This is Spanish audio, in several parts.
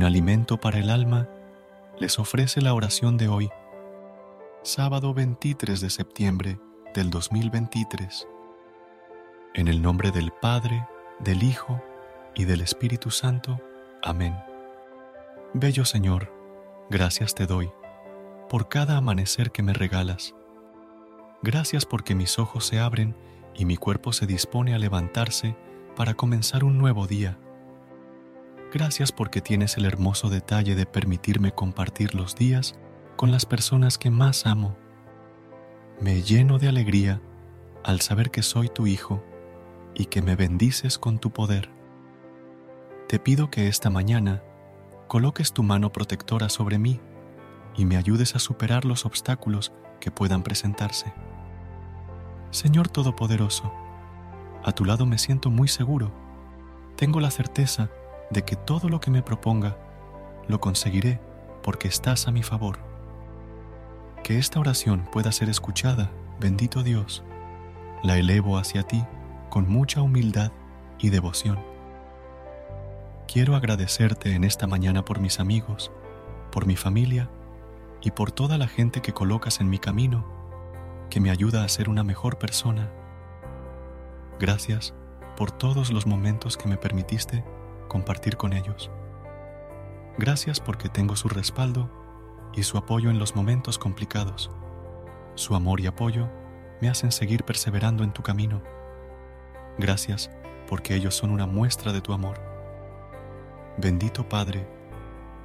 Un alimento para el alma, les ofrece la oración de hoy, sábado 23 de septiembre del 2023. En el nombre del Padre, del Hijo y del Espíritu Santo. Amén. Bello Señor, gracias te doy por cada amanecer que me regalas. Gracias porque mis ojos se abren y mi cuerpo se dispone a levantarse para comenzar un nuevo día Gracias porque tienes el hermoso detalle de permitirme compartir los días con las personas que más amo. Me lleno de alegría al saber que soy tu hijo y que me bendices con tu poder. Te pido que esta mañana coloques tu mano protectora sobre mí y me ayudes a superar los obstáculos que puedan presentarse. Señor Todopoderoso, a tu lado me siento muy seguro. Tengo la certeza de que todo lo que me proponga lo conseguiré porque estás a mi favor. Que esta oración pueda ser escuchada, bendito Dios, la elevo hacia ti con mucha humildad y devoción. Quiero agradecerte en esta mañana por mis amigos, por mi familia y por toda la gente que colocas en mi camino, que me ayuda a ser una mejor persona. Gracias por todos los momentos que me permitiste compartir con ellos. Gracias porque tengo su respaldo y su apoyo en los momentos complicados. Su amor y apoyo me hacen seguir perseverando en tu camino. Gracias porque ellos son una muestra de tu amor. Bendito Padre,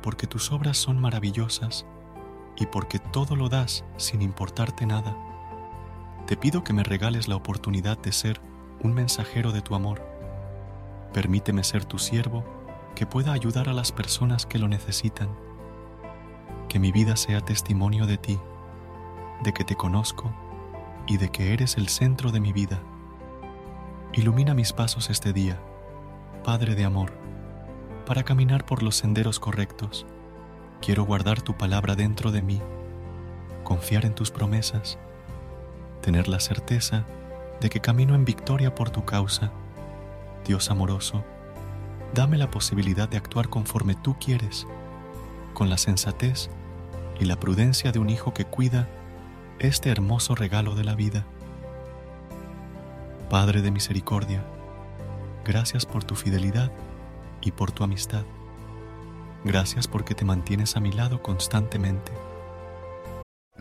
porque tus obras son maravillosas y porque todo lo das sin importarte nada. Te pido que me regales la oportunidad de ser un mensajero de tu amor Permíteme ser tu siervo que pueda ayudar a las personas que lo necesitan. Que mi vida sea testimonio de ti, de que te conozco y de que eres el centro de mi vida. Ilumina mis pasos este día, Padre de amor, para caminar por los senderos correctos. Quiero guardar tu palabra dentro de mí, confiar en tus promesas, tener la certeza de que camino en victoria por tu causa Dios amoroso, dame la posibilidad de actuar conforme tú quieres, con la sensatez y la prudencia de un hijo que cuida este hermoso regalo de la vida. Padre de misericordia, gracias por tu fidelidad y por tu amistad. Gracias porque te mantienes a mi lado constantemente.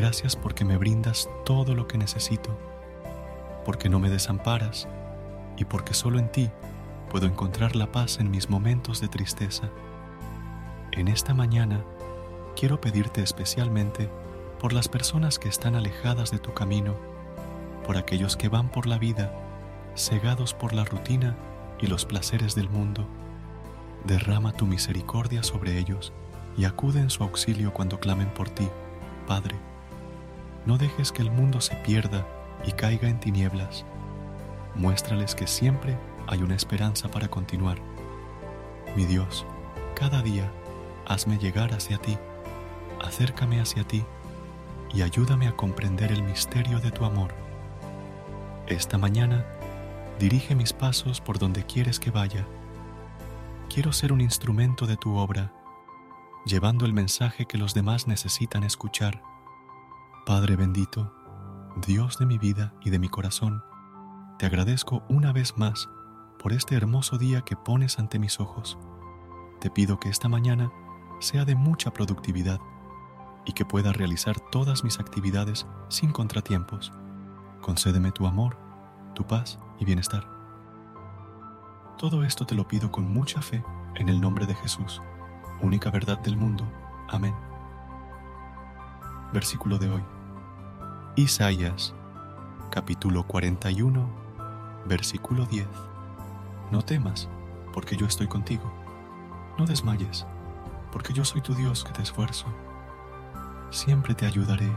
Gracias porque me brindas todo lo que necesito, porque no me desamparas y porque solo en ti puedo encontrar la paz en mis momentos de tristeza. En esta mañana quiero pedirte especialmente por las personas que están alejadas de tu camino, por aquellos que van por la vida cegados por la rutina y los placeres del mundo. Derrama tu misericordia sobre ellos y acude en su auxilio cuando clamen por ti, Padre. No dejes que el mundo se pierda y caiga en tinieblas. Muéstrales que siempre hay una esperanza para continuar. Mi Dios, cada día hazme llegar hacia ti, acércame hacia ti y ayúdame a comprender el misterio de tu amor. Esta mañana, dirige mis pasos por donde quieres que vaya. Quiero ser un instrumento de tu obra, llevando el mensaje que los demás necesitan escuchar. Padre bendito, Dios de mi vida y de mi corazón, te agradezco una vez más por este hermoso día que pones ante mis ojos. Te pido que esta mañana sea de mucha productividad y que pueda realizar todas mis actividades sin contratiempos. Concédeme tu amor, tu paz y bienestar. Todo esto te lo pido con mucha fe en el nombre de Jesús, única verdad del mundo. Amén. Versículo de hoy. Isaías, capítulo 41, versículo 10. No temas, porque yo estoy contigo. No desmayes, porque yo soy tu Dios que te esfuerzo. Siempre te ayudaré,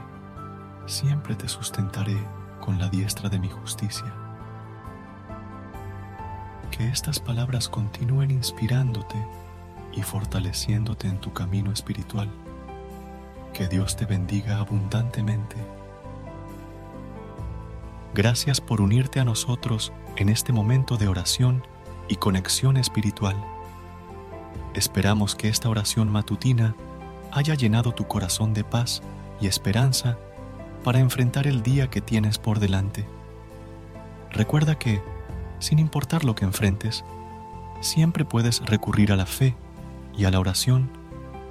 siempre te sustentaré con la diestra de mi justicia. Que estas palabras continúen inspirándote y fortaleciéndote en tu camino espiritual. Que Dios te bendiga abundantemente. Gracias por unirte a nosotros en este momento de oración y conexión espiritual. Esperamos que esta oración matutina haya llenado tu corazón de paz y esperanza para enfrentar el día que tienes por delante. Recuerda que, sin importar lo que enfrentes, siempre puedes recurrir a la fe y a la oración